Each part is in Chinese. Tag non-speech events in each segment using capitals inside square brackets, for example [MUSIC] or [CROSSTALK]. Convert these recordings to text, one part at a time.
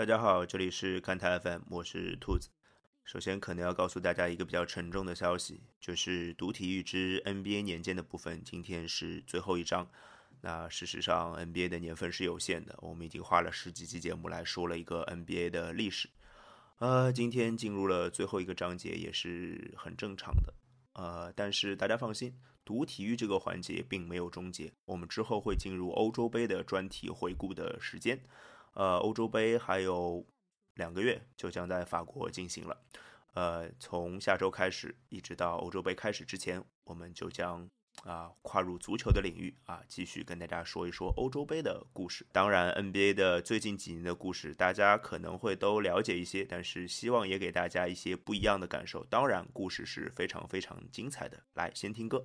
大家好，这里是看台 FM，我是兔子。首先，可能要告诉大家一个比较沉重的消息，就是读体育之 NBA 年鉴的部分，今天是最后一章。那事实上，NBA 的年份是有限的，我们已经花了十几期节目来说了一个 NBA 的历史。呃，今天进入了最后一个章节，也是很正常的。呃，但是大家放心，读体育这个环节并没有终结，我们之后会进入欧洲杯的专题回顾的时间。呃，欧洲杯还有两个月就将在法国进行了。呃，从下周开始，一直到欧洲杯开始之前，我们就将。啊，跨入足球的领域啊，继续跟大家说一说欧洲杯的故事。当然，NBA 的最近几年的故事，大家可能会都了解一些，但是希望也给大家一些不一样的感受。当然，故事是非常非常精彩的。来，先听歌。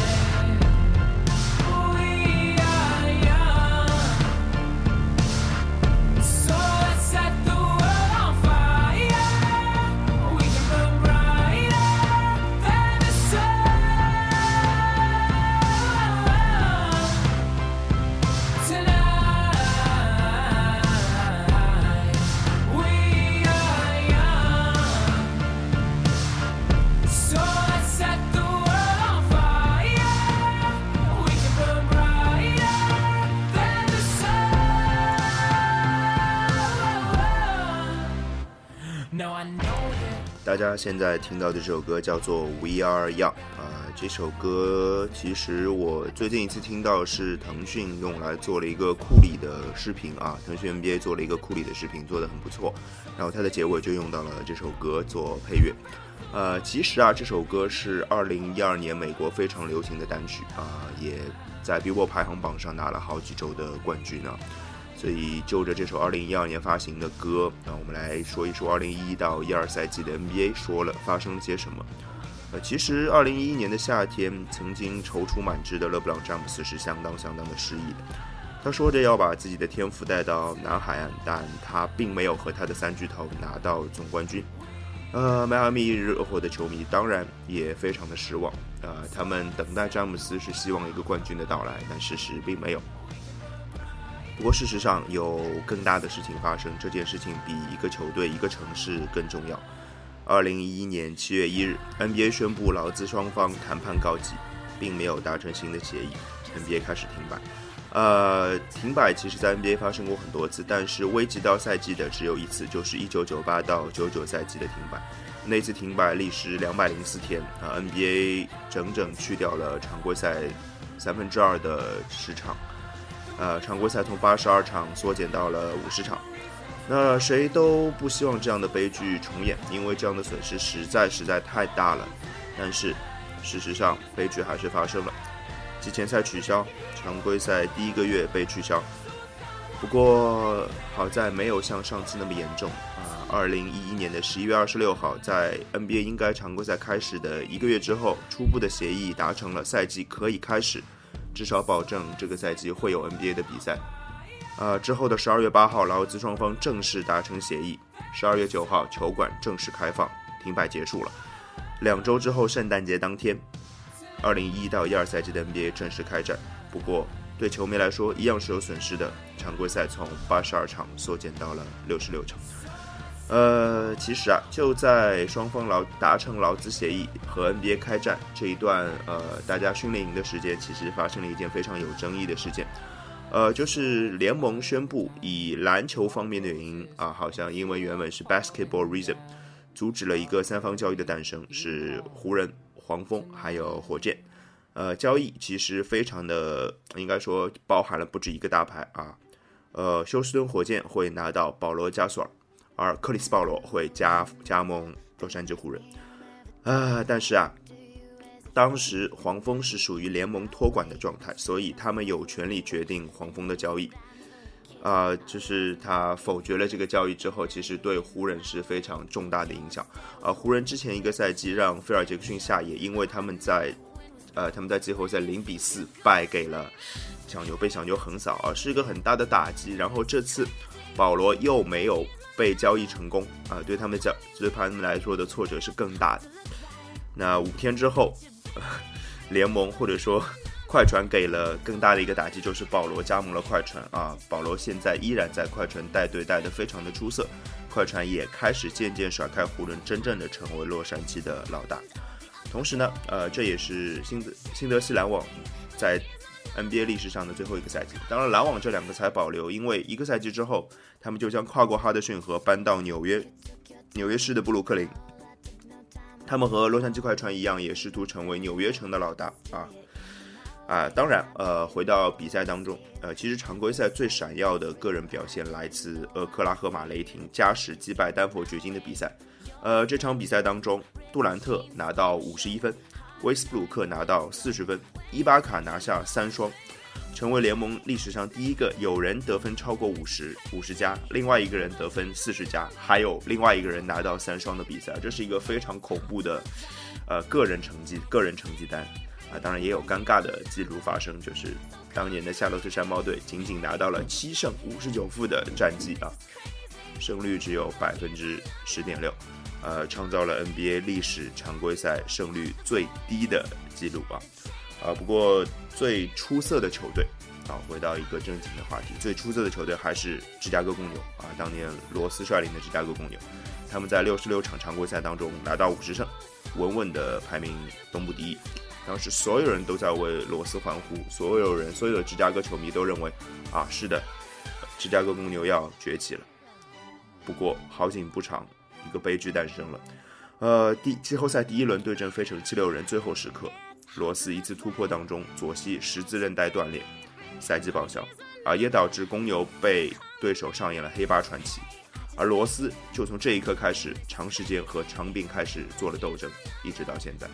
他现在听到的这首歌叫做《We Are Young》啊、这首歌其实我最近一次听到是腾讯用来做了一个库里的视频啊，腾讯 NBA 做了一个库里的视频，做的很不错。然后它的结尾就用到了这首歌做配乐。呃，其实啊，这首歌是2012年美国非常流行的单曲啊、也在 Billboard 排行榜上拿了好几周的冠军呢。所以就着这首2012年发行的歌，那我们来说一说2011到12赛季的 NBA 说了发生了些什么。呃，其实2011年的夏天，曾经踌躇满志的勒布朗詹姆斯是相当相当的失意的。他说着要把自己的天赋带到南海岸，但他并没有和他的三巨头拿到总冠军。呃，迈阿密热火的球迷当然也非常的失望。呃，他们等待詹姆斯是希望一个冠军的到来，但事实并没有。不过事实上有更大的事情发生，这件事情比一个球队、一个城市更重要。二零一一年七月一日，NBA 宣布劳资双方谈判告急，并没有达成新的协议，NBA 开始停摆。呃，停摆其实在 NBA 发生过很多次，但是危及到赛季的只有一次，就是一九九八到九九赛季的停摆。那次停摆历时两百零四天啊，NBA 整整去掉了常规赛三分之二的时长。呃，常规赛从八十二场缩减到了五十场。那谁都不希望这样的悲剧重演，因为这样的损失实在实在太大了。但是，事实上悲剧还是发生了，季前赛取消，常规赛第一个月被取消。不过好在没有像上次那么严重啊。二零一一年的十一月二十六号，在 NBA 应该常规赛开始的一个月之后，初步的协议达成了，赛季可以开始。至少保证这个赛季会有 NBA 的比赛。啊、之后的十二月八号，劳资双方正式达成协议。十二月九号，球馆正式开放，停摆结束了。两周之后，圣诞节当天，二零一到一二赛季的 NBA 正式开战。不过，对球迷来说一样是有损失的。常规赛从八十二场缩减到了六十六场。呃，其实啊，就在双方劳达成劳资协议和 NBA 开战这一段，呃，大家训练营的时间，其实发生了一件非常有争议的事件，呃，就是联盟宣布以篮球方面的原因啊，好像英文原文是 basketball reason，阻止了一个三方交易的诞生，是湖人、黄蜂还有火箭。呃，交易其实非常的，应该说包含了不止一个大牌啊。呃，休斯顿火箭会拿到保罗加索尔，而克里斯保罗会加加盟洛杉矶湖人。啊，但是啊，当时黄蜂是属于联盟托管的状态，所以他们有权利决定黄蜂的交易。啊，就是他否决了这个交易之后，其实对湖人是非常重大的影响。啊，湖人之前一个赛季让菲尔杰克逊下野，因为他们在，呃，他们在季后赛零比四败给了小牛，被小牛横扫啊，是一个很大的打击。然后这次保罗又没有被交易成功，啊，对他们讲，对他们来说的挫折是更大的。那五天之后，[LAUGHS] 联盟或者说。快船给了更大的一个打击，就是保罗加盟了快船啊。保罗现在依然在快船带队带得非常的出色，快船也开始渐渐甩开湖人，真正的成为洛杉矶的老大。同时呢，呃，这也是新德新德西篮网在 NBA 历史上的最后一个赛季。当然，篮网这两个才保留，因为一个赛季之后，他们就将跨过哈德逊河搬到纽约纽约市的布鲁克林。他们和洛杉矶快船一样，也试图成为纽约城的老大啊。啊，当然，呃，回到比赛当中，呃，其实常规赛最闪耀的个人表现来自俄克拉荷马雷霆加时击败丹佛掘金的比赛。呃，这场比赛当中，杜兰特拿到五十一分，威斯布鲁克拿到四十分，伊巴卡拿下三双，成为联盟历史上第一个有人得分超过五十五十加，另外一个人得分四十加，还有另外一个人拿到三双的比赛。这是一个非常恐怖的，呃，个人成绩个人成绩单。啊，当然也有尴尬的记录发生，就是当年的夏洛特山猫队仅仅拿到了七胜五十九负的战绩啊，胜率只有百分之十点六，呃，创造了 NBA 历史常规赛胜率最低的记录啊。啊，不过最出色的球队啊，回到一个正经的话题，最出色的球队还是芝加哥公牛啊，当年罗斯率领的芝加哥公牛，他们在六十六场常规赛当中拿到五十胜，稳稳的排名东部第一。当时所有人都在为罗斯欢呼，所有人，所有的芝加哥球迷都认为，啊，是的，芝加哥公牛要崛起了。不过好景不长，一个悲剧诞生了。呃，第季后赛第一轮对阵费城七六人，最后时刻，罗斯一次突破当中左膝十字韧带断裂，赛季报销，啊，也导致公牛被对手上演了黑八传奇。而罗斯就从这一刻开始，长时间和长病开始做了斗争，一直到现在。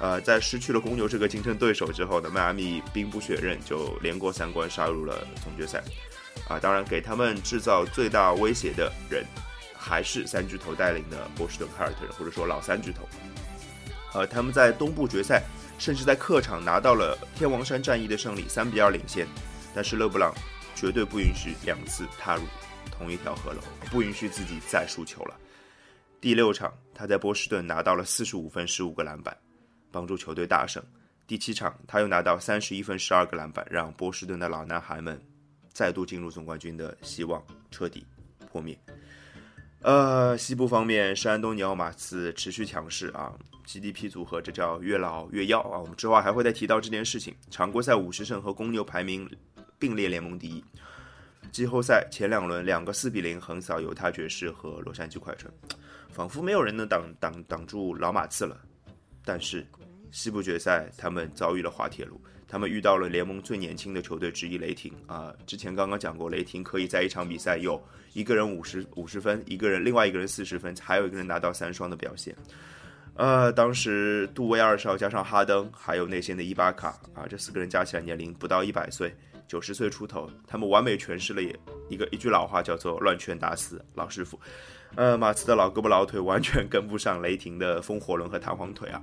呃，在失去了公牛这个竞争对手之后呢，迈阿密兵不血刃就连过三关杀入了总决赛。啊，当然给他们制造最大威胁的人，还是三巨头带领的波士顿凯尔特人，或者说老三巨头。呃，他们在东部决赛甚至在客场拿到了天王山战役的胜利，三比二领先。但是勒布朗绝对不允许两次踏入同一条河流，不允许自己再输球了。第六场，他在波士顿拿到了四十五分，十五个篮板。帮助球队大胜。第七场，他又拿到三十一分、十二个篮板，让波士顿的老男孩们再度进入总冠军的希望彻底破灭。呃，西部方面，是安东尼奥马刺持续强势啊，GDP 组合这叫越老越要啊。我们之后还会再提到这件事情。常规赛五十胜和公牛排名并列联盟第一。季后赛前两轮，两个四比零横扫犹他爵士和洛杉矶快船，仿佛没有人能挡挡挡住老马刺了。但是。西部决赛，他们遭遇了滑铁卢，他们遇到了联盟最年轻的球队之一雷霆啊。之前刚刚讲过，雷霆可以在一场比赛有一个人五十五十分，一个人另外一个人四十分，还有一个人拿到三双的表现。呃，当时杜威二少加上哈登，还有内线的伊巴卡啊，这四个人加起来年龄不到一百岁，九十岁出头，他们完美诠释了一个一句老话，叫做“乱拳打死老师傅”。呃，马刺的老胳膊老腿完全跟不上雷霆的风火轮和弹簧腿啊。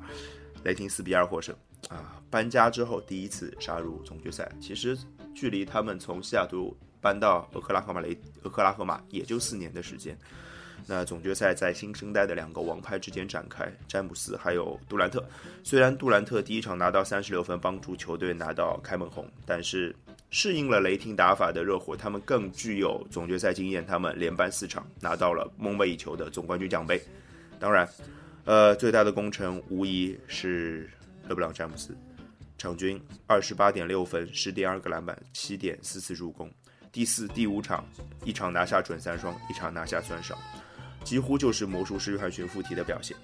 雷霆四比二获胜啊！搬家之后第一次杀入总决赛，其实距离他们从西雅图搬到俄克拉荷马雷俄克拉荷马也就四年的时间。那总决赛在新生代的两个王牌之间展开，詹姆斯还有杜兰特。虽然杜兰特第一场拿到三十六分，帮助球队拿到开门红，但是适应了雷霆打法的热火，他们更具有总决赛经验，他们连扳四场，拿到了梦寐以求的总冠军奖杯。当然。呃，最大的功臣无疑是勒布朗詹姆斯，场均二十八点六分，十点二个篮板，七点四次助攻。第四、第五场，一场拿下准三双，一场拿下三少，几乎就是魔术师约翰逊附体的表现。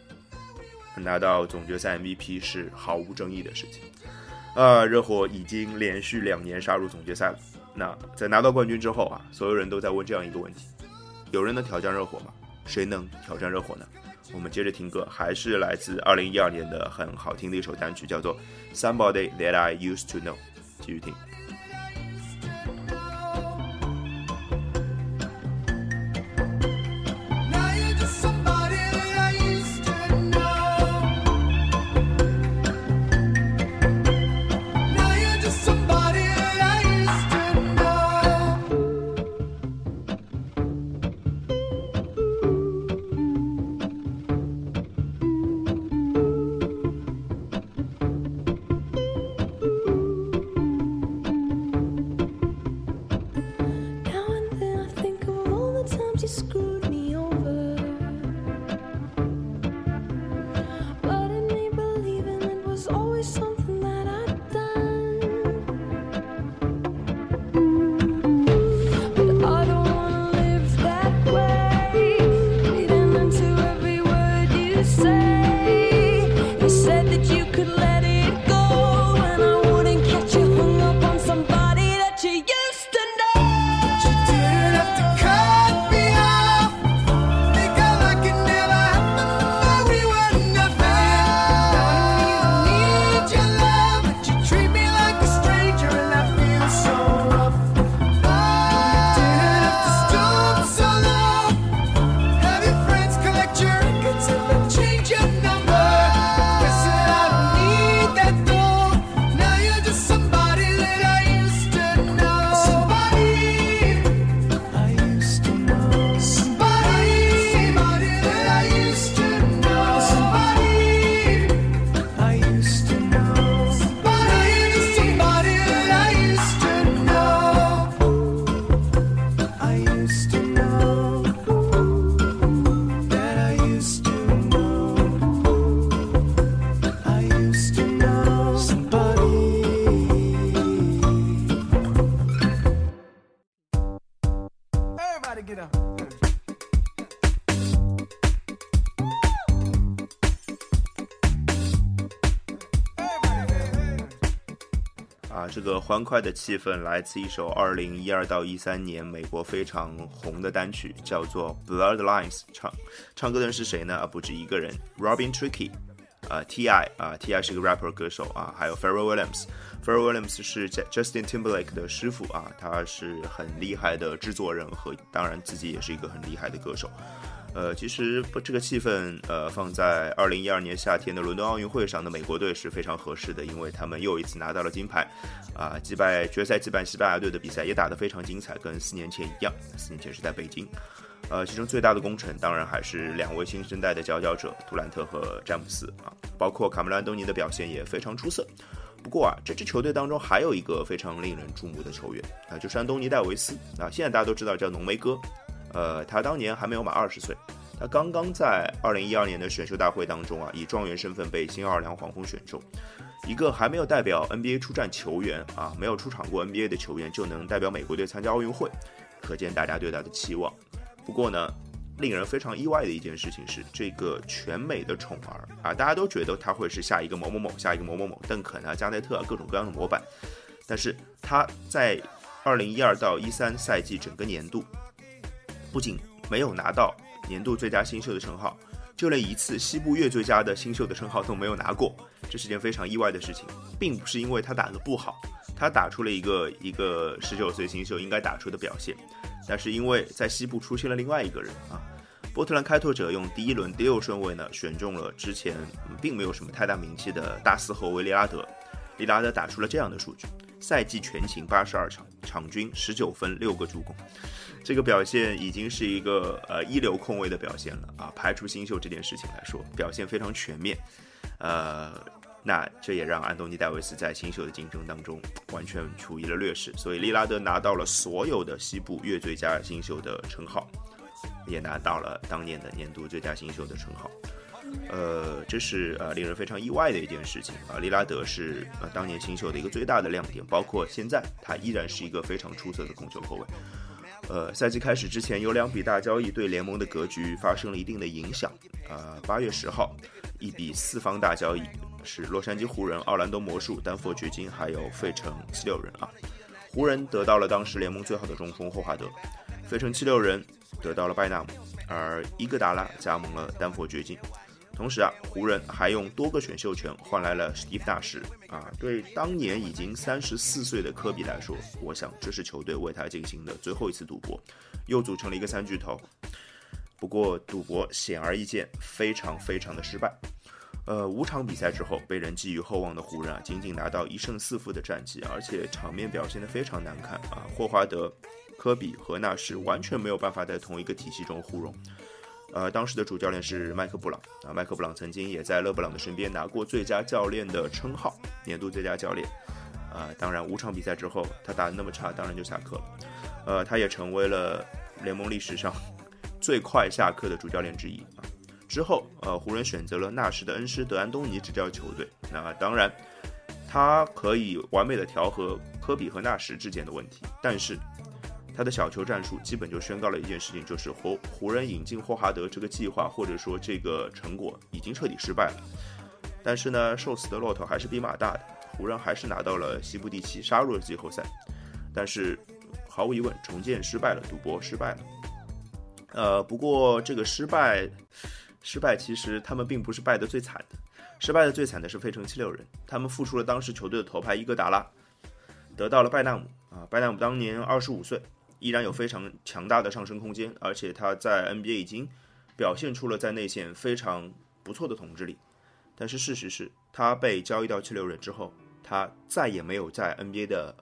拿到总决赛 MVP 是毫无争议的事情。呃，热火已经连续两年杀入总决赛了。那在拿到冠军之后啊，所有人都在问这样一个问题：有人能挑战热火吗？谁能挑战热火呢？我们接着听歌，还是来自二零一二年的很好听的一首单曲，叫做《Somebody That I Used to Know》。继续听。欢快的气氛来自一首二零一二到一三年美国非常红的单曲，叫做《Bloodlines》。唱唱歌的人是谁呢？啊，不止一个人，Robin Tricky，啊，T.I. 啊，T.I. 是一个 rapper 歌手啊，还有 Pharrell Williams。Pharrell Williams 是 Justin Timberlake 的师傅啊，他是很厉害的制作人和当然自己也是一个很厉害的歌手。呃，其实这个气氛，呃，放在二零一二年夏天的伦敦奥运会上的美国队是非常合适的，因为他们又一次拿到了金牌，啊，击败决赛击败西班牙队的比赛也打得非常精彩，跟四年前一样。四年前是在北京，呃，其中最大的功臣当然还是两位新生代的佼佼者杜兰特和詹姆斯啊，包括卡梅兰多尼的表现也非常出色。不过啊，这支球队当中还有一个非常令人注目的球员啊，就是安东尼戴维斯啊，现在大家都知道叫浓眉哥。呃，他当年还没有满二十岁，他刚刚在二零一二年的选秀大会当中啊，以状元身份被新奥尔良黄蜂选中。一个还没有代表 NBA 出战球员啊，没有出场过 NBA 的球员就能代表美国队参加奥运会，可见大家对他的期望。不过呢，令人非常意外的一件事情是，这个全美的宠儿啊，大家都觉得他会是下一个某某某，下一个某某某，邓肯啊、加内特啊，各种各样的模板。但是他在二零一二到一三赛季整个年度。不仅没有拿到年度最佳新秀的称号，就连一次西部月最佳的新秀的称号都没有拿过，这是件非常意外的事情，并不是因为他打得不好，他打出了一个一个十九岁新秀应该打出的表现，但是因为在西部出现了另外一个人啊，波特兰开拓者用第一轮第六顺位呢选中了之前并没有什么太大名气的大四后卫利拉德，利拉德打出了这样的数据，赛季全勤八十二场，场均十九分六个助攻。这个表现已经是一个呃一流控卫的表现了啊！排除新秀这件事情来说，表现非常全面，呃，那这也让安东尼戴维斯在新秀的竞争当中完全处于了劣势，所以利拉德拿到了所有的西部月最佳新秀的称号，也拿到了当年的年度最佳新秀的称号，呃，这是呃令人非常意外的一件事情啊！利拉德是呃当年新秀的一个最大的亮点，包括现在他依然是一个非常出色的控球后卫。呃，赛季开始之前，有两笔大交易对联盟的格局发生了一定的影响。呃，八月十号，一笔四方大交易是洛杉矶湖人、奥兰多魔术、丹佛掘金还有费城七六人啊。湖人得到了当时联盟最好的中锋霍华德，费城七六人得到了拜纳姆，而伊戈达拉加盟了丹佛掘金。同时啊，湖人还用多个选秀权换来了史蒂夫·纳什啊。对当年已经三十四岁的科比来说，我想这是球队为他进行的最后一次赌博，又组成了一个三巨头。不过赌博显而易见非常非常的失败。呃，五场比赛之后，被人寄予厚望的湖人啊，仅仅拿到一胜四负的战绩，而且场面表现得非常难看啊。霍华德、科比和纳什完全没有办法在同一个体系中互融。呃，当时的主教练是麦克布朗啊，麦克布朗曾经也在勒布朗的身边拿过最佳教练的称号，年度最佳教练。啊，当然五场比赛之后，他打得那么差，当然就下课了。呃，他也成为了联盟历史上 [LAUGHS] 最快下课的主教练之一啊。之后，呃，湖人选择了纳什的恩师德安东尼执教球队。那当然，他可以完美的调和科比和纳什之间的问题，但是他的小球战术基本就宣告了一件事情，就是湖湖人引进霍华德这个计划或者说这个成果已经彻底失败了。但是呢，瘦死的骆驼还是比马大的，湖人还是拿到了西部第七，杀入了季后赛。但是毫无疑问，重建失败了，赌博失败了。呃，不过这个失败。失败其实他们并不是败得最惨的，失败的最惨的是费城七六人，他们付出了当时球队的头牌伊戈达拉，得到了拜纳姆啊，拜纳姆当年二十五岁，依然有非常强大的上升空间，而且他在 NBA 已经表现出了在内线非常不错的统治力。但是事实是他被交易到七六人之后，他再也没有在 NBA 的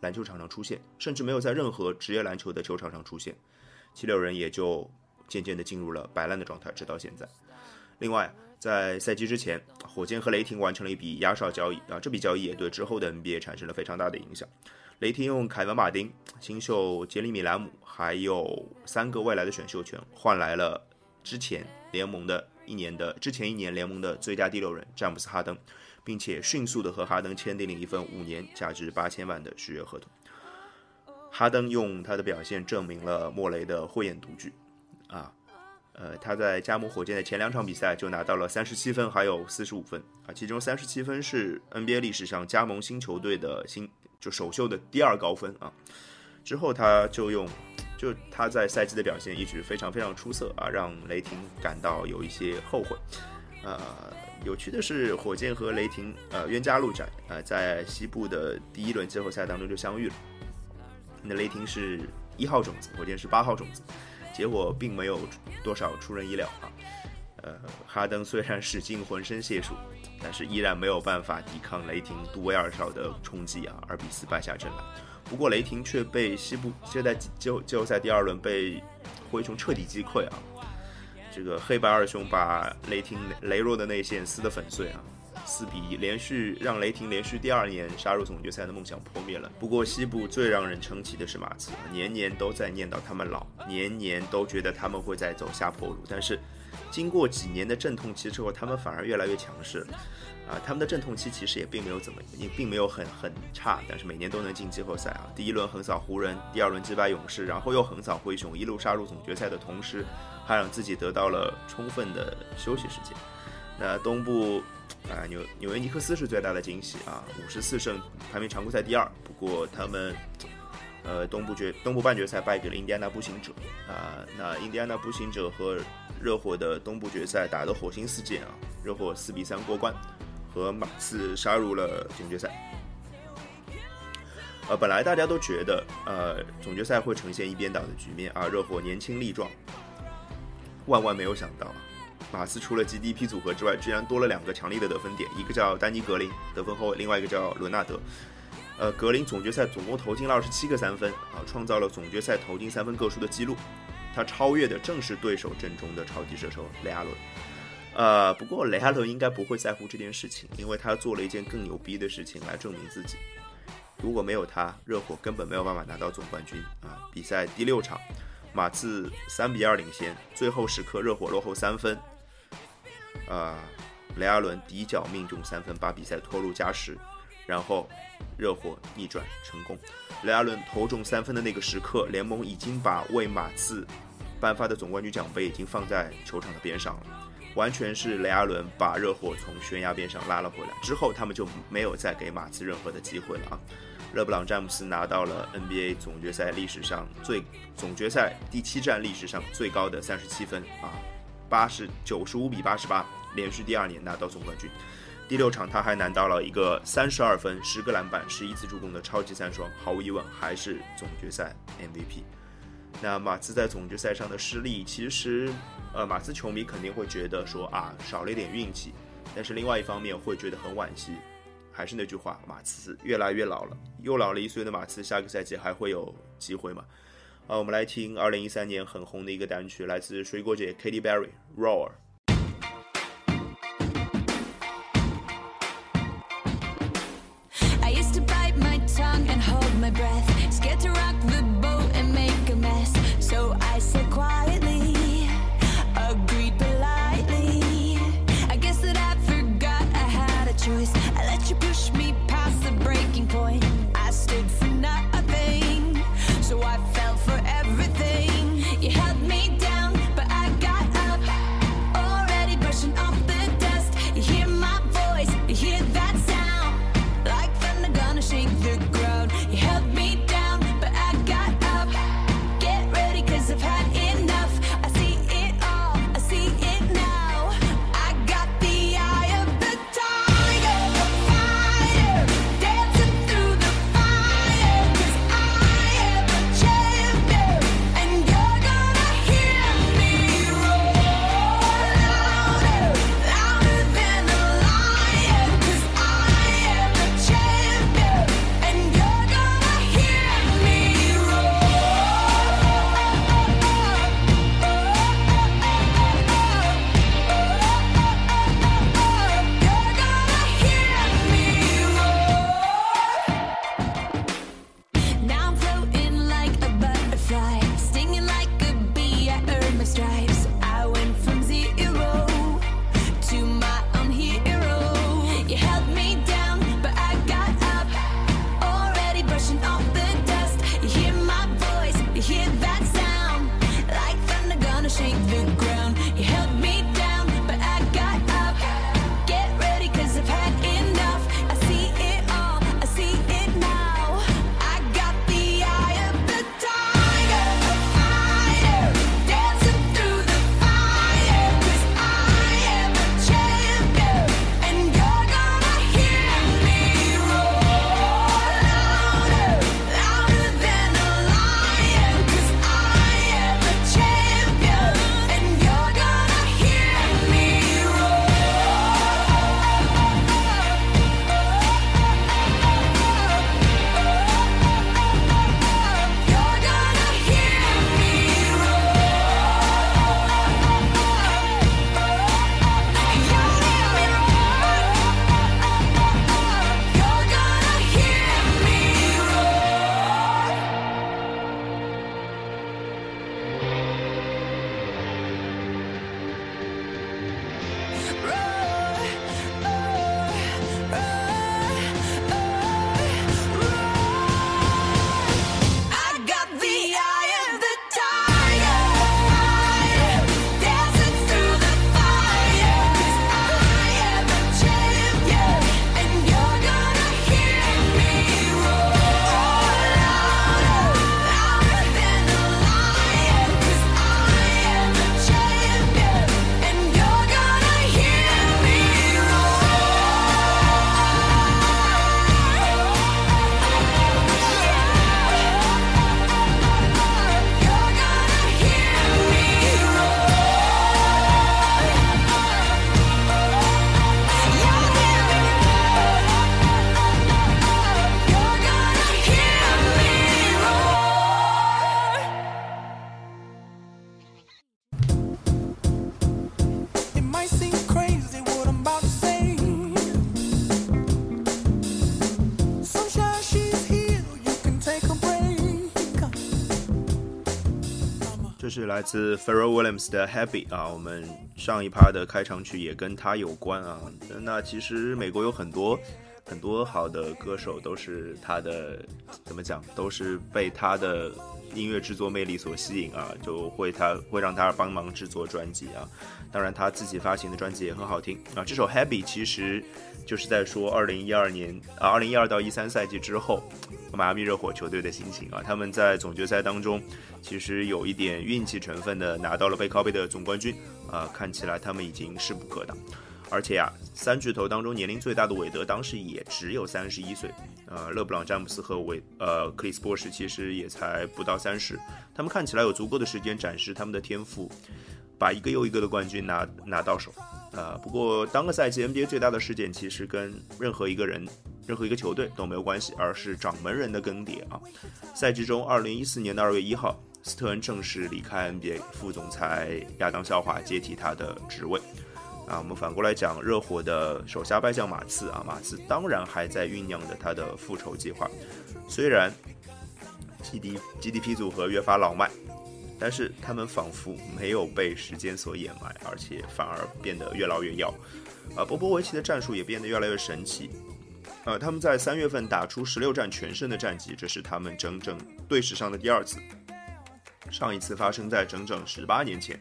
篮球场上出现，甚至没有在任何职业篮球的球场上出现，七六人也就。渐渐地进入了摆烂的状态，直到现在。另外，在赛季之前，火箭和雷霆完成了一笔压哨交易啊，这笔交易也对之后的 NBA 产生了非常大的影响。雷霆用凯文·马丁、新秀杰里米·兰姆，还有三个未来的选秀权，换来了之前联盟的一年的之前一年联盟的最佳第六人詹姆斯·哈登，并且迅速的和哈登签订了一份五年价值八千万的续约合同。哈登用他的表现证明了莫雷的慧眼独具。啊，呃，他在加盟火箭的前两场比赛就拿到了三十七分，还有四十五分啊，其中三十七分是 NBA 历史上加盟新球队的新就首秀的第二高分啊。之后他就用，就他在赛季的表现一直非常非常出色啊，让雷霆感到有一些后悔。呃，有趣的是，火箭和雷霆呃冤家路窄啊，在西部的第一轮季后赛当中就相遇了。那雷霆是一号种子，火箭是八号种子。结果并没有多少出人意料啊，呃，哈登虽然使尽浑身解数，但是依然没有办法抵抗雷霆杜威尔少的冲击啊，二比四败下阵来。不过雷霆却被西部就在季季后赛第二轮被灰熊彻底击溃啊，这个黑白二熊把雷霆羸弱的内线撕得粉碎啊。四比一，连续让雷霆连续第二年杀入总决赛的梦想破灭了。不过西部最让人称奇的是马刺，年年都在念叨他们老，年年都觉得他们会在走下坡路。但是经过几年的阵痛期之后，他们反而越来越强势。啊，他们的阵痛期其实也并没有怎么，也并没有很很差，但是每年都能进季后赛啊。第一轮横扫湖人，第二轮击败勇士，然后又横扫灰熊，一路杀入总决赛的同时，还让自己得到了充分的休息时间。那东部。啊，纽纽约尼克斯是最大的惊喜啊，五十四胜排名常规赛第二。不过他们，呃，东部决东部半决赛败给了印第安纳步行者啊。那印第安纳步行者和热火的东部决赛打得火星四溅啊，热火四比三过关，和马刺杀入了总决赛。呃，本来大家都觉得呃总决赛会呈现一边倒的局面啊，热火年轻力壮，万万没有想到。马刺除了 GDP 组合之外，居然多了两个强力的得分点，一个叫丹尼格林得分后卫，另外一个叫伦纳德。呃，格林总决赛总共投进了二十七个三分啊，创造了总决赛投进三分个数的记录。他超越的正是对手阵中的超级射手雷阿伦。呃，不过雷阿伦应该不会在乎这件事情，因为他做了一件更牛逼的事情来证明自己。如果没有他，热火根本没有办法拿到总冠军啊！比赛第六场，马刺三比二领先，最后时刻热火落后三分。啊，雷阿伦底角命中三分，把比赛拖入加时。然后热火逆转成功。雷阿伦投中三分的那个时刻，联盟已经把为马刺颁发的总冠军奖杯已经放在球场的边上了，完全是雷阿伦把热火从悬崖边上拉了回来。之后他们就没有再给马刺任何的机会了啊！勒布朗詹姆斯拿到了 NBA 总决赛历史上最总决赛第七战历史上最高的三十七分啊，八十九十五比八十八，连续第二年拿到总冠军。第六场他还拿到了一个三十二分、十个篮板、十一次助攻的超级三双，毫无疑问还是总决赛 MVP。那马刺在总决赛上的失利，其实呃马刺球迷肯定会觉得说啊少了一点运气，但是另外一方面会觉得很惋惜。还是那句话，马刺越来越老了，又老了一岁的马刺，下个赛季还会有机会吗？啊，我们来听二零一三年很红的一个单曲，来自水果姐 Katy Perry，《Roar》。来自 Pharrell Williams 的 Happy 啊，我们上一趴的开场曲也跟他有关啊。那其实美国有很多很多好的歌手都是他的怎么讲，都是被他的音乐制作魅力所吸引啊，就会他会让他帮忙制作专辑啊。当然他自己发行的专辑也很好听啊。这首《Happy》其实就是在说二零一二年啊，二零一二到一三赛季之后，迈阿密热火球队的心情啊。他们在总决赛当中其实有一点运气成分的拿到了背靠背的总冠军啊，看起来他们已经势不可挡。而且呀、三巨头当中年龄最大的韦德当时也只有三十一岁，呃，勒布朗詹姆斯和韦呃克里斯波什其实也才不到三十，他们看起来有足够的时间展示他们的天赋，把一个又一个的冠军拿拿到手。呃，不过当个赛季 NBA 最大的事件其实跟任何一个人、任何一个球队都没有关系，而是掌门人的更迭啊。赛季中，二零一四年的二月一号，斯特恩正式离开 NBA，副总裁亚当肖华接替他的职位。啊，我们反过来讲，热火的手下败将马刺啊，马刺当然还在酝酿着他的复仇计划。虽然 GD GDP 组合越发老迈，但是他们仿佛没有被时间所掩埋，而且反而变得越老越要。啊，波波维奇的战术也变得越来越神奇。呃，他们在三月份打出十六战全胜的战绩，这是他们整整队史上的第二次。上一次发生在整整十八年前。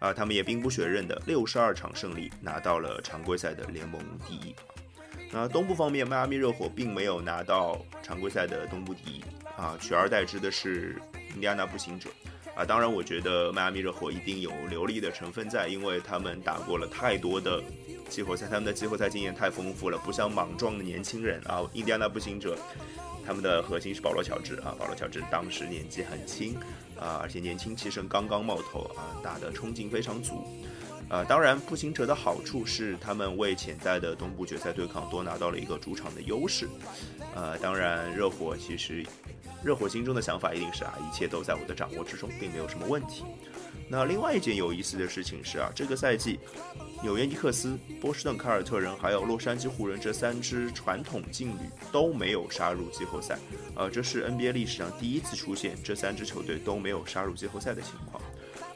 啊，他们也兵不血刃的六十二场胜利，拿到了常规赛的联盟第一。那东部方面，迈阿密热火并没有拿到常规赛的东部第一啊，取而代之的是印第安纳步行者啊。当然，我觉得迈阿密热火一定有流利的成分在，因为他们打过了太多的季后赛，他们的季后赛经验太丰富了，不像莽撞的年轻人啊。印第安纳步行者。他们的核心是保罗·乔治啊，保罗·乔治当时年纪很轻啊，而且年轻气盛，刚刚冒头啊，打的冲劲非常足。啊，当然，步行者的好处是他们为潜在的东部决赛对抗多拿到了一个主场的优势。呃，当然，热火其实，热火心中的想法一定是啊，一切都在我的掌握之中，并没有什么问题。那另外一件有意思的事情是啊，这个赛季，纽约尼克斯、波士顿凯尔特人还有洛杉矶湖人这三支传统劲旅都没有杀入季后赛，呃，这是 NBA 历史上第一次出现这三支球队都没有杀入季后赛的情况。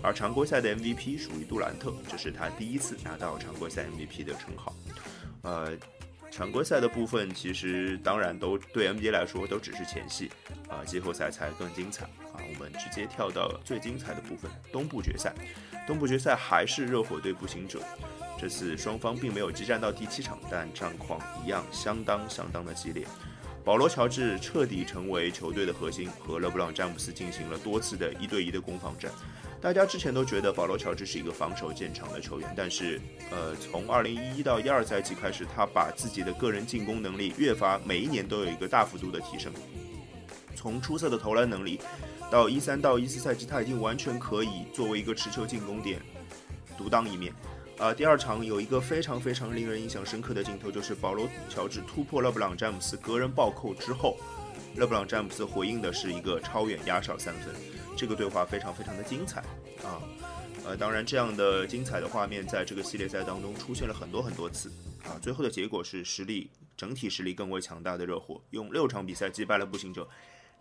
而常规赛的 MVP 属于杜兰特，这是他第一次拿到常规赛 MVP 的称号。呃，常规赛的部分其实当然都对 NBA 来说都只是前戏，啊、季后赛才更精彩啊！我们直接跳到最精彩的部分——东部决赛。东部决赛还是热火对步行者，这次双方并没有激战到第七场，但战况一样相当相当的激烈。保罗·乔治彻底成为球队的核心，和勒布朗·詹姆斯进行了多次的一对一的攻防战。大家之前都觉得保罗·乔治是一个防守见长的球员，但是，呃，从二零一一到一二赛季开始，他把自己的个人进攻能力越发每一年都有一个大幅度的提升。从出色的投篮能力，到一三到一四赛季，他已经完全可以作为一个持球进攻点独当一面。呃，第二场有一个非常非常令人印象深刻的镜头，就是保罗·乔治突破勒布朗·詹姆斯隔人暴扣之后，勒布朗·詹姆斯回应的是一个超远压哨三分。这个对话非常非常的精彩啊，呃，当然这样的精彩的画面在这个系列赛当中出现了很多很多次啊，最后的结果是实力整体实力更为强大的热火用六场比赛击败了步行者，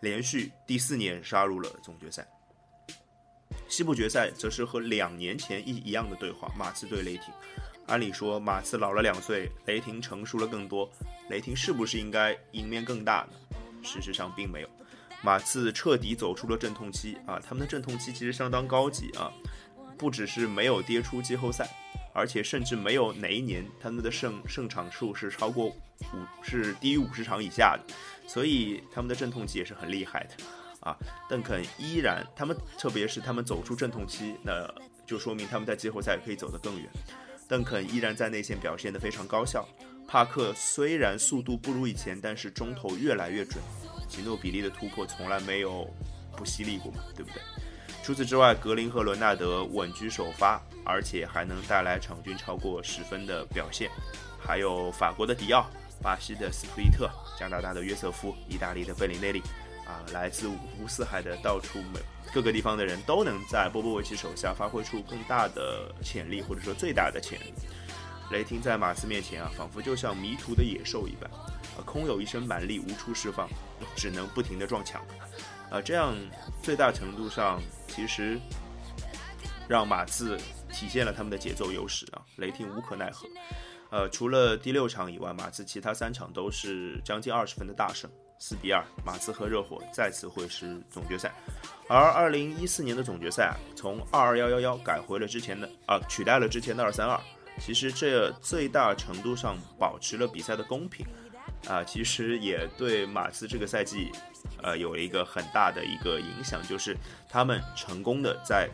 连续第四年杀入了总决赛。西部决赛则是和两年前一一样的对话，马刺对雷霆。按理说马刺老了两岁，雷霆成熟了更多，雷霆是不是应该赢面更大呢？事实上并没有。马刺彻底走出了阵痛期啊！他们的阵痛期其实相当高级啊，不只是没有跌出季后赛，而且甚至没有哪一年他们的胜胜场数是超过五是低于五十场以下的，所以他们的阵痛期也是很厉害的啊。邓肯依然，他们特别是他们走出阵痛期，那就说明他们在季后赛可以走得更远。邓肯依然在内线表现得非常高效。帕克虽然速度不如以前，但是中投越来越准。吉诺比利的突破从来没有不犀利过嘛，对不对？除此之外，格林和伦纳德稳居首发，而且还能带来场均超过十分的表现。还有法国的迪奥、巴西的斯图伊特、加拿大的约瑟夫、意大利的贝里内利，啊，来自五湖四海的到处每各个地方的人都能在波波维奇手下发挥出更大的潜力，或者说最大的潜力。雷霆在马刺面前啊，仿佛就像迷途的野兽一般。呃，空有一身蛮力无处释放，只能不停地撞墙，啊，这样最大程度上其实让马刺体现了他们的节奏优势啊，雷霆无可奈何。呃，除了第六场以外，马刺其他三场都是将近二十分的大胜，四比二，马刺和热火再次会师总决赛。而二零一四年的总决赛啊，从二二幺幺幺改回了之前的啊，取代了之前的二三二。其实这最大程度上保持了比赛的公平，啊，其实也对马刺这个赛季，呃，有了一个很大的一个影响，就是他们成功的在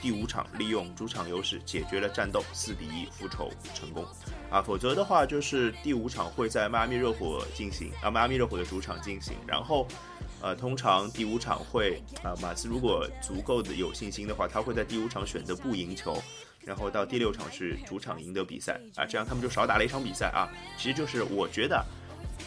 第五场利用主场优势解决了战斗，四比一复仇成功。啊，否则的话就是第五场会在迈阿密热火进行，啊，迈阿密热火的主场进行，然后，呃，通常第五场会，啊，马刺如果足够的有信心的话，他会在第五场选择不赢球，然后到第六场是主场赢得比赛，啊，这样他们就少打了一场比赛啊，其实就是我觉得，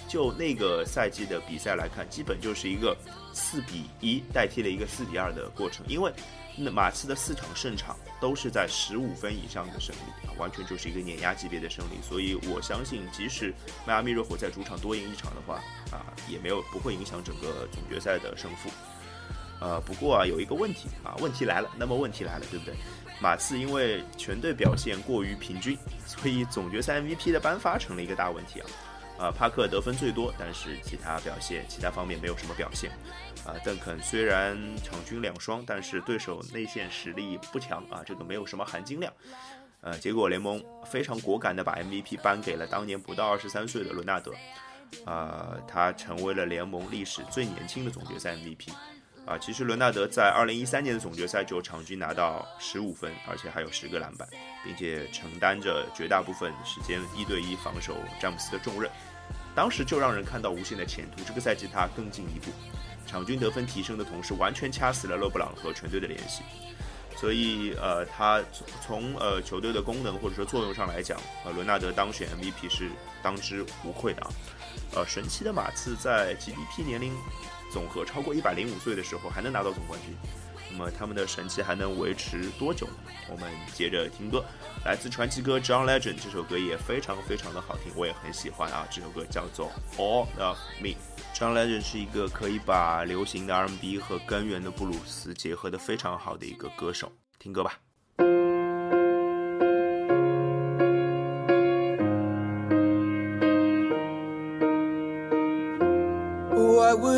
就那个赛季的比赛来看，基本就是一个四比一代替了一个四比二的过程，因为。那马刺的四场胜场都是在十五分以上的胜利啊，完全就是一个碾压级别的胜利。所以我相信，即使迈阿密热火在主场多赢一场的话，啊，也没有不会影响整个总决赛的胜负。呃，不过啊，有一个问题啊，问题来了。那么问题来了，对不对？马刺因为全队表现过于平均，所以总决赛 MVP 的颁发成了一个大问题啊。啊，帕克得分最多，但是其他表现、其他方面没有什么表现。啊，邓肯虽然场均两双，但是对手内线实力不强啊，这个没有什么含金量。呃，结果联盟非常果敢的把 MVP 颁给了当年不到二十三岁的伦纳德，啊，他成为了联盟历史最年轻的总决赛 MVP。啊，其实伦纳德在二零一三年的总决赛就场均拿到十五分，而且还有十个篮板，并且承担着绝大部分时间一对一防守詹姆斯的重任。当时就让人看到无限的前途。这个赛季他更进一步，场均得分提升的同时，完全掐死了勒布朗和全队的联系。所以，呃，他从呃球队的功能或者说作用上来讲，呃，伦纳德当选 MVP 是当之无愧的啊。呃，神奇的马刺在 GDP 年龄总和超过一百零五岁的时候还能拿到总冠军。那么他们的神奇还能维持多久呢？我们接着听歌，来自传奇歌《John Legend》这首歌也非常非常的好听，我也很喜欢啊。这首歌叫做《All of Me》。John Legend 是一个可以把流行的 R&B 和根源的布鲁斯结合的非常好的一个歌手，听歌吧。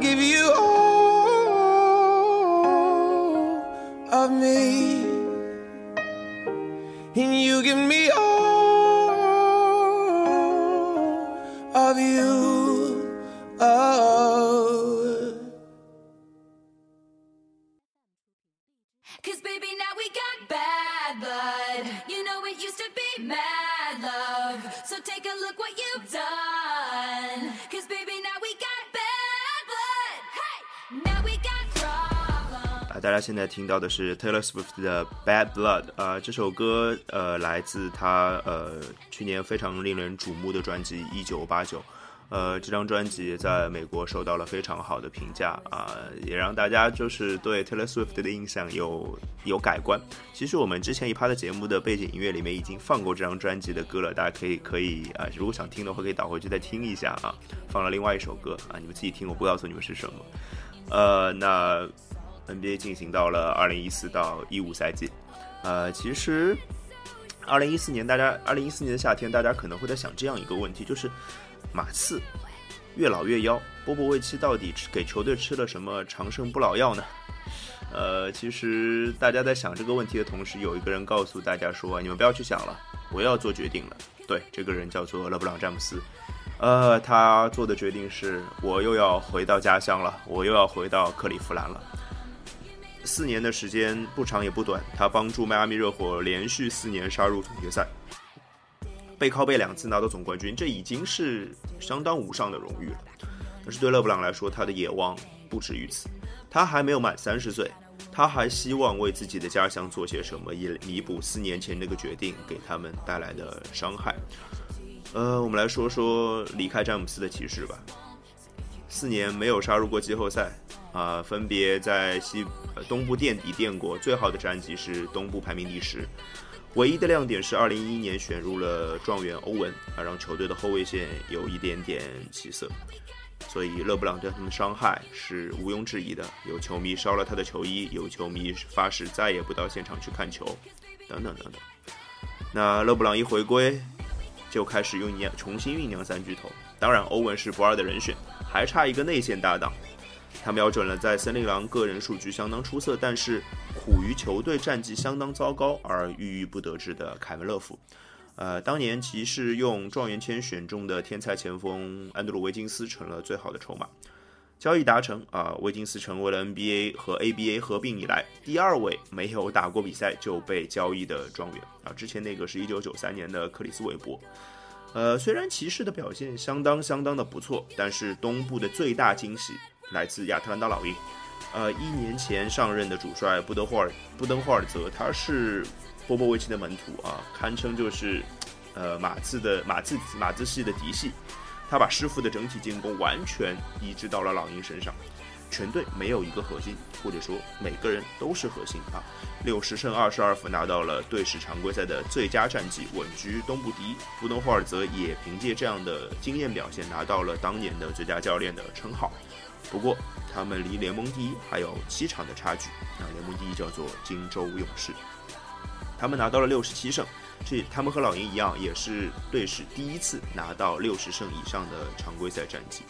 give you all of me. And you give me 大家现在听到的是 Taylor Swift 的《Bad Blood》啊、这首歌呃来自她呃去年非常令人瞩目的专辑《一九八九》。呃，这张专辑在美国受到了非常好的评价啊、也让大家就是对 Taylor Swift 的印象有有改观。其实我们之前一趴的节目的背景音乐里面已经放过这张专辑的歌了，大家可以可以啊、如果想听的话可以倒回去再听一下啊。放了另外一首歌啊，你们自己听，我不告诉你们是什么。呃，那 NBA 进行到了二零一四到一五赛季，呃，其实二零一四年大家二零一四年的夏天，大家可能会在想这样一个问题，就是马刺越老越妖，波波维奇到底吃给球队吃了什么长生不老药呢？呃，其实大家在想这个问题的同时，有一个人告诉大家说：“你们不要去想了，我要做决定了。”对，这个人叫做勒布朗詹姆斯。呃，他做的决定是我又要回到家乡了，我又要回到克利夫兰了。四年的时间不长也不短，他帮助迈阿密热火连续四年杀入总决赛，背靠背两次拿到总冠军，这已经是相当无上的荣誉了。但是对勒布朗来说，他的野望不止于此。他还没有满三十岁，他还希望为自己的家乡做些什么，以弥补四年前那个决定给他们带来的伤害。呃，我们来说说离开詹姆斯的骑士吧。四年没有杀入过季后赛，啊、分别在西、呃东部垫底垫过，最好的战绩是东部排名第十。唯一的亮点是2011年选入了状元欧文，啊，让球队的后卫线有一点点起色。所以勒布朗对他们的伤害是毋庸置疑的。有球迷烧了他的球衣，有球迷发誓再也不到现场去看球，等等等等。那勒布朗一回归，就开始酝酿重新酝酿三巨头。当然，欧文是不二的人选，还差一个内线搭档。他瞄准了在森林狼个人数据相当出色，但是苦于球队战绩相当糟糕而郁郁不得志的凯文勒夫。呃，当年骑士用状元签选中的天才前锋安德鲁维金斯成了最好的筹码。交易达成啊，维金斯成为了 NBA 和 ABA 合并以来第二位没有打过比赛就被交易的状元啊。之前那个是一九九三年的克里斯韦伯。呃，虽然骑士的表现相当相当的不错，但是东部的最大惊喜来自亚特兰大老鹰。呃，一年前上任的主帅布德霍尔布登霍尔泽，他是波波维奇的门徒啊，堪称就是呃马刺的马刺马刺系的嫡系。他把师傅的整体进攻完全移植到了老鹰身上。全队没有一个核心，或者说每个人都是核心啊。六十胜二十二负拿到了队史常规赛的最佳战绩，稳居东部第一。布登霍尔泽也凭借这样的惊艳表现拿到了当年的最佳教练的称号。不过，他们离联盟第一还有七场的差距。啊，联盟第一叫做金州勇士，他们拿到了六十七胜，这他们和老鹰一样，也是队史第一次拿到六十胜以上的常规赛战绩。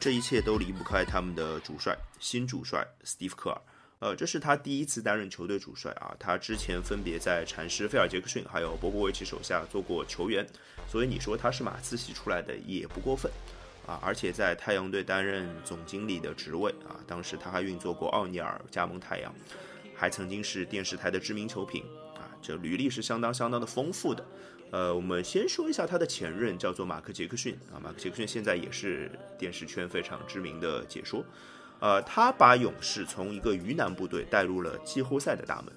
这一切都离不开他们的主帅，新主帅斯蒂夫科尔。呃，这是他第一次担任球队主帅啊。他之前分别在禅师菲尔杰克逊还有波波维奇手下做过球员，所以你说他是马刺系出来的也不过分啊。而且在太阳队担任总经理的职位啊，当时他还运作过奥尼尔加盟太阳，还曾经是电视台的知名球评啊。这履历是相当相当的丰富的。呃，我们先说一下他的前任，叫做马克杰克逊啊。马克杰克逊现在也是电视圈非常知名的解说。呃，他把勇士从一个鱼腩部队带入了季后赛的大门。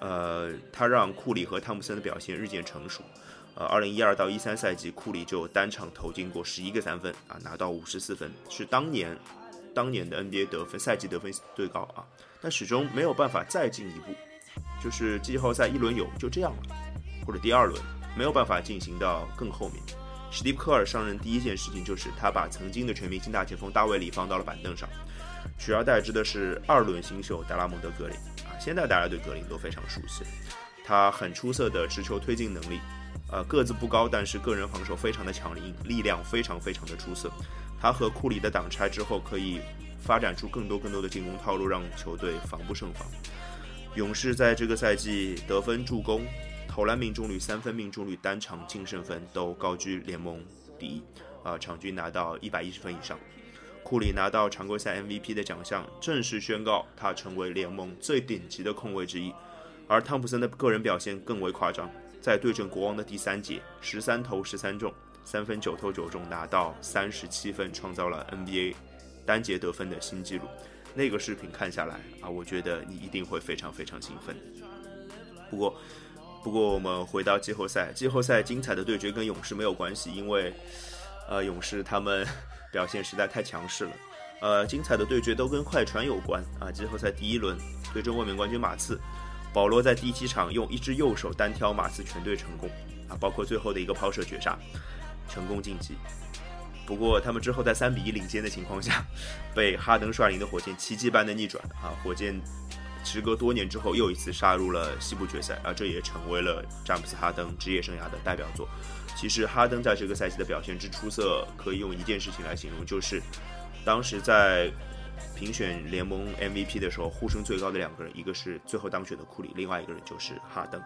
呃，他让库里和汤普森的表现日渐成熟。呃，二零一二到一三赛季，库里就单场投进过十一个三分啊，拿到五十四分，是当年当年的 NBA 得分赛季得分最高啊。但始终没有办法再进一步，就是季后赛一轮游就这样了，或者第二轮。没有办法进行到更后面。史蒂夫·科尔上任第一件事情就是他把曾经的全明星大前锋大卫·里放到了板凳上，取而代之的是二轮新秀达拉蒙德·格林。啊，现在大家对格林都非常熟悉，他很出色的持球推进能力，呃，个子不高，但是个人防守非常的强硬，力量非常非常的出色。他和库里的挡拆之后，可以发展出更多更多的进攻套路，让球队防不胜防。勇士在这个赛季得分、助攻。投篮命中率、三分命中率、单场净胜分都高居联盟第一，啊，场均拿到一百一十分以上。库里拿到常规赛 MVP 的奖项，正式宣告他成为联盟最顶级的控卫之一。而汤普森的个人表现更为夸张，在对阵国王的第三节，十三投十三中，三分九投九中，拿到三十七分，创造了 NBA 单节得分的新纪录。那个视频看下来啊，我觉得你一定会非常非常兴奋。不过。不过我们回到季后赛，季后赛精彩的对决跟勇士没有关系，因为，呃，勇士他们表现实在太强势了。呃，精彩的对决都跟快船有关啊。季后赛第一轮对阵卫冕冠军马刺，保罗在第七场用一只右手单挑马刺全队成功啊，包括最后的一个抛射绝杀，成功晋级。不过他们之后在三比一领先的情况下，[LAUGHS] 被哈登率领的火箭奇迹般的逆转啊，火箭。时隔多年之后，又一次杀入了西部决赛，而这也成为了詹姆斯·哈登职业生涯的代表作。其实，哈登在这个赛季的表现之出色，可以用一件事情来形容，就是当时在评选联盟 MVP 的时候，呼声最高的两个人，一个是最后当选的库里，另外一个人就是哈登。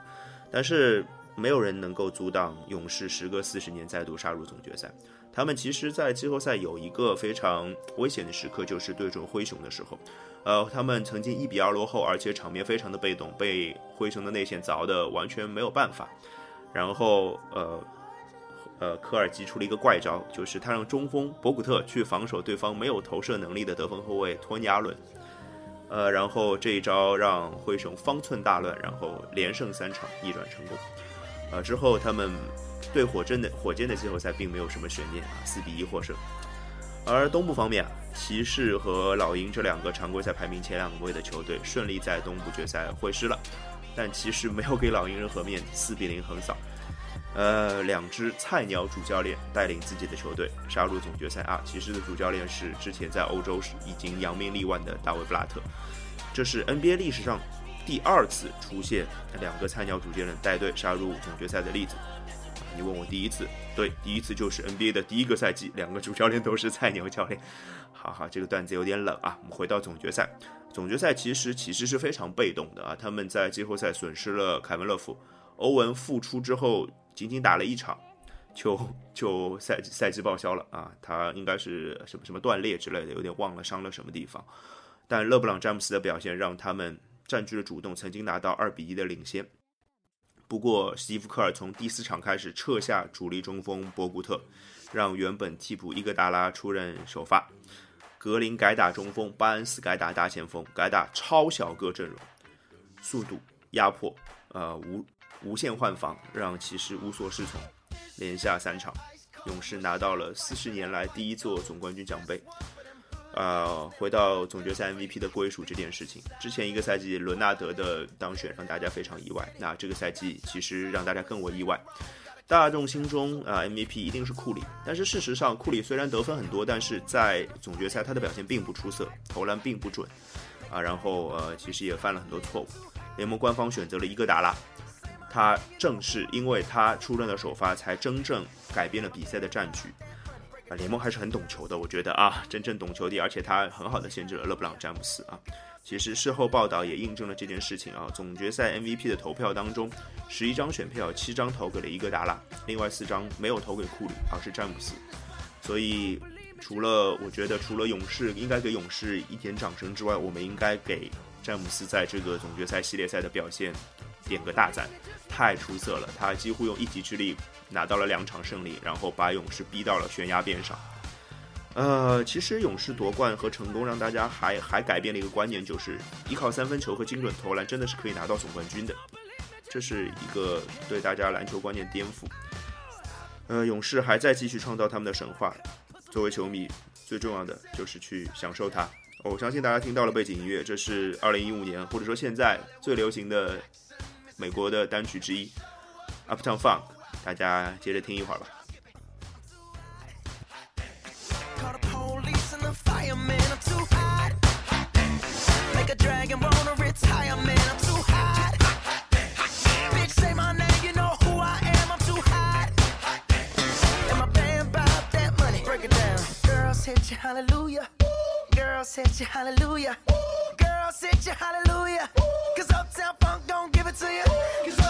但是，没有人能够阻挡勇士时隔四十年再度杀入总决赛。他们其实，在季后赛有一个非常危险的时刻，就是对准灰熊的时候。呃，他们曾经一比二落后，而且场面非常的被动，被灰熊的内线凿的完全没有办法。然后，呃，呃，科尔击出了一个怪招，就是他让中锋博古特去防守对方没有投射能力的得分后卫托尼·阿伦。呃，然后这一招让灰熊方寸大乱，然后连胜三场逆转成功。呃，之后他们对火箭的火箭的季后赛并没有什么悬念啊，四比一获胜。而东部方面啊，骑士和老鹰这两个常规赛排名前两位的球队顺利在东部决赛会师了，但骑士没有给老鹰任何面子，四比零横扫。呃，两支菜鸟主教练带领自己的球队杀入总决赛啊！骑士的主教练是之前在欧洲时已经扬名立万的大卫·布拉特，这是 NBA 历史上第二次出现两个菜鸟主教练带队杀入总决赛的例子啊。你问我第一次，对，第一次就是 NBA 的第一个赛季，两个主教练都是菜鸟教练。[LAUGHS] 好好，这个段子有点冷啊。我们回到总决赛，总决赛其实其实是非常被动的啊。他们在季后赛损失了凯文·勒夫，欧文复出之后仅仅打了一场，就就赛赛季报销了啊。他应该是什么什么断裂之类的，有点忘了伤了什么地方。但勒布朗·詹姆斯的表现让他们占据了主动，曾经拿到二比一的领先。不过，史蒂夫·科尔从第四场开始撤下主力中锋博古特，让原本替补伊戈达拉出任首发，格林改打中锋，巴恩斯改打大前锋，改打超小个阵容，速度压迫，呃无无限换防，让骑士无所适从。连下三场，勇士拿到了四十年来第一座总冠军奖杯。呃，回到总决赛 MVP 的归属这件事情，之前一个赛季伦纳德的当选让大家非常意外，那这个赛季其实让大家更为意外。大众心中啊，MVP 一定是库里，但是事实上，库里虽然得分很多，但是在总决赛他的表现并不出色，投篮并不准啊，然后呃，其实也犯了很多错误。联盟官方选择了伊戈达拉，他正是因为他出任了首发，才真正改变了比赛的战局。啊，联盟还是很懂球的，我觉得啊，真正懂球的，而且他很好的限制了勒布朗詹姆斯啊。其实事后报道也印证了这件事情啊。总决赛 MVP 的投票当中，十一张选票，七张投给了伊戈达拉，另外四张没有投给库里，而是詹姆斯。所以，除了我觉得除了勇士应该给勇士一点掌声之外，我们应该给詹姆斯在这个总决赛系列赛的表现点个大赞，太出色了！他几乎用一己之力拿到了两场胜利，然后把勇士逼到了悬崖边上。呃，其实勇士夺冠和成功让大家还还改变了一个观念，就是依靠三分球和精准投篮真的是可以拿到总冠军的，这是一个对大家篮球观念颠覆。呃，勇士还在继续创造他们的神话。作为球迷，最重要的就是去享受它。我相信大家听到了背景音乐，这是二零一五年或者说现在最流行的美国的单曲之一，Uptown Funk。大家接着听一会儿吧。Hallelujah. Ooh. Girl said you hallelujah. Ooh. Girls hit you, hallelujah. Cause Uptown Funk don't give it to you.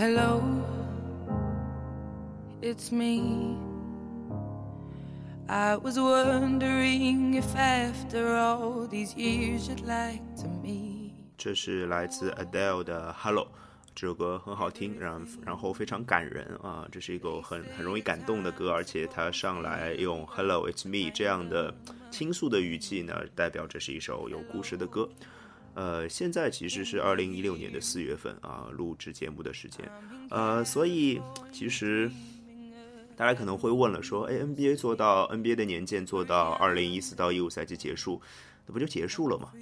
Hello, it's me. I was wondering if after all these years you'd like to meet. 这是来自 Adele 的 Hello，这首歌很好听，然然后非常感人啊，这是一个很很容易感动的歌，而且它上来用 Hello It's Me 这样的倾诉的语气呢，代表这是一首有故事的歌。呃，现在其实是二零一六年的四月份啊，录制节目的时间，呃，所以其实大家可能会问了，说，哎，NBA 做到 NBA 的年鉴做到二零一四到一五赛季结束，那不就结束了吗？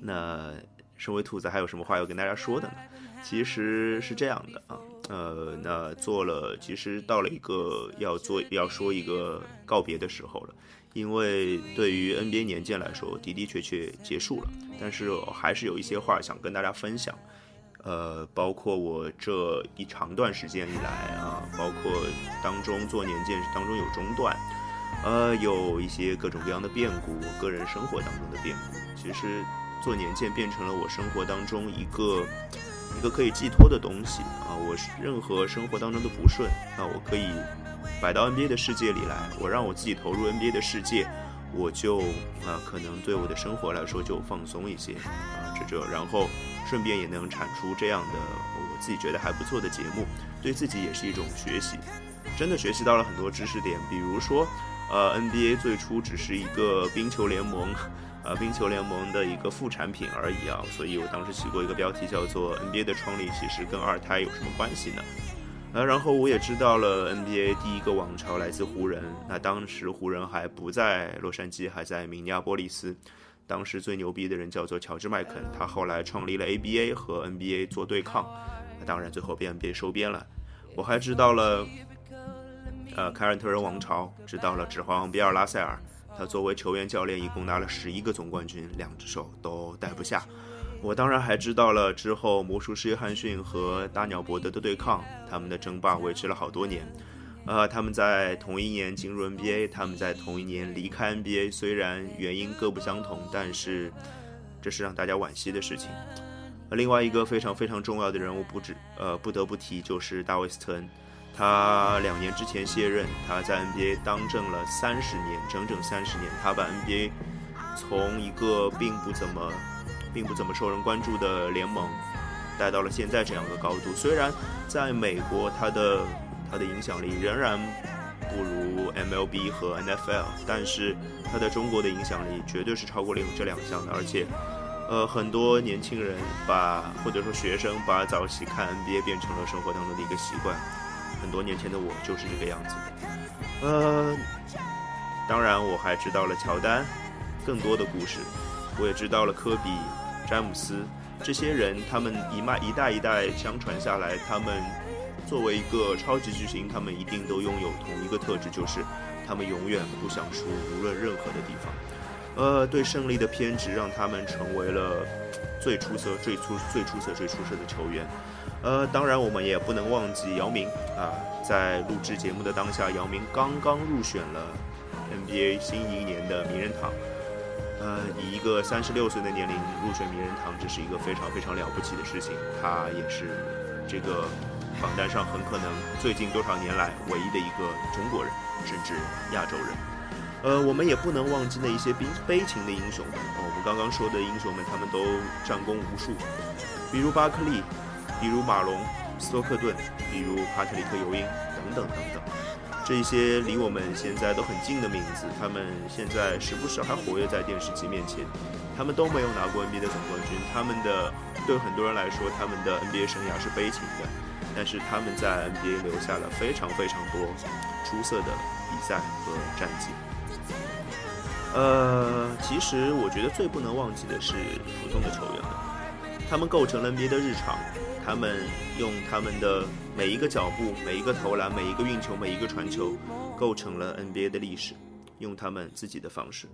那身为兔子，还有什么话要跟大家说的呢？其实是这样的啊，呃，那做了，其实到了一个要做要说一个告别的时候了，因为对于 NBA 年鉴来说，的的确确结束了，但是还是有一些话想跟大家分享。呃，包括我这一长段时间以来啊，包括当中做年鉴当中有中断，呃，有一些各种各样的变故，我个人生活当中的变故，其实做年鉴变成了我生活当中一个一个可以寄托的东西啊。我是任何生活当中的不顺，那我可以摆到 NBA 的世界里来，我让我自己投入 NBA 的世界，我就啊，可能对我的生活来说就放松一些啊，这这，然后。顺便也能产出这样的我自己觉得还不错的节目，对自己也是一种学习，真的学习到了很多知识点。比如说，呃，NBA 最初只是一个冰球联盟，呃，冰球联盟的一个副产品而已啊。所以我当时起过一个标题叫做 “NBA 的创立其实跟二胎有什么关系呢？”呃，然后我也知道了 NBA 第一个王朝来自湖人，那当时湖人还不在洛杉矶，还在明尼阿波利斯。当时最牛逼的人叫做乔治麦肯，他后来创立了 ABA 和 NBA 做对抗，当然最后被 NBA 收编了。我还知道了，呃，凯尔特人王朝，知道了指环王比尔拉塞尔，他作为球员教练一共拿了十一个总冠军，两只手都戴不下。我当然还知道了之后魔术师约翰逊和大鸟伯德的对抗，他们的争霸维持了好多年。呃，他们在同一年进入 NBA，他们在同一年离开 NBA。虽然原因各不相同，但是这是让大家惋惜的事情。另外一个非常非常重要的人物，不止呃不得不提，就是大卫斯特恩。他两年之前卸任，他在 NBA 当政了三十年，整整三十年。他把 NBA 从一个并不怎么并不怎么受人关注的联盟带到了现在这样的高度。虽然在美国，他的他的影响力仍然不如 MLB 和 NFL，但是他在中国的影响力绝对是超过了这两项的。而且，呃，很多年轻人把或者说学生把早起看 NBA 变成了生活当中的一个习惯。很多年前的我就是这个样子的。呃，当然我还知道了乔丹更多的故事，我也知道了科比、詹姆斯这些人，他们一脉一代一代相传下来，他们。作为一个超级巨星，他们一定都拥有同一个特质，就是他们永远不想输，无论任何的地方。呃，对胜利的偏执让他们成为了最出色、最出、最出色、最出色的球员。呃，当然我们也不能忘记姚明啊，在录制节目的当下，姚明刚刚入选了 NBA 新一年的名人堂。呃，以一个三十六岁的年龄入选名人堂，这是一个非常非常了不起的事情。他也是这个。榜单上很可能最近多少年来唯一的一个中国人，甚至亚洲人。呃，我们也不能忘记那一些悲悲情的英雄们。我们刚刚说的英雄们，他们都战功无数，比如巴克利，比如马龙、斯托克顿，比如帕特里克·尤因等等等等。这些离我们现在都很近的名字，他们现在时不时还活跃在电视机面前。他们都没有拿过 NBA 的总冠军，他们的对很多人来说，他们的 NBA 生涯是悲情的。但是他们在 NBA 留下了非常非常多出色的比赛和战绩。呃，其实我觉得最不能忘记的是普通的球员们，他们构成了 NBA 的日常，他们用他们的每一个脚步、每一个投篮、每一个运球、每一个传球，构成了 NBA 的历史，用他们自己的方式。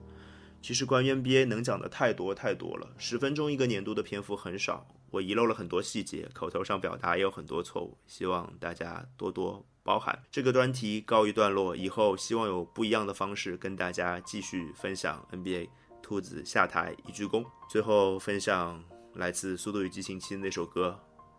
其实关于 NBA 能讲的太多太多了，十分钟一个年度的篇幅很少。我遗漏了很多细节，口头上表达也有很多错误，希望大家多多包涵。这个专题告一段落，以后希望有不一样的方式跟大家继续分享 NBA。兔子下台一鞠躬，最后分享来自《速度与激情七》的那首歌《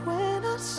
I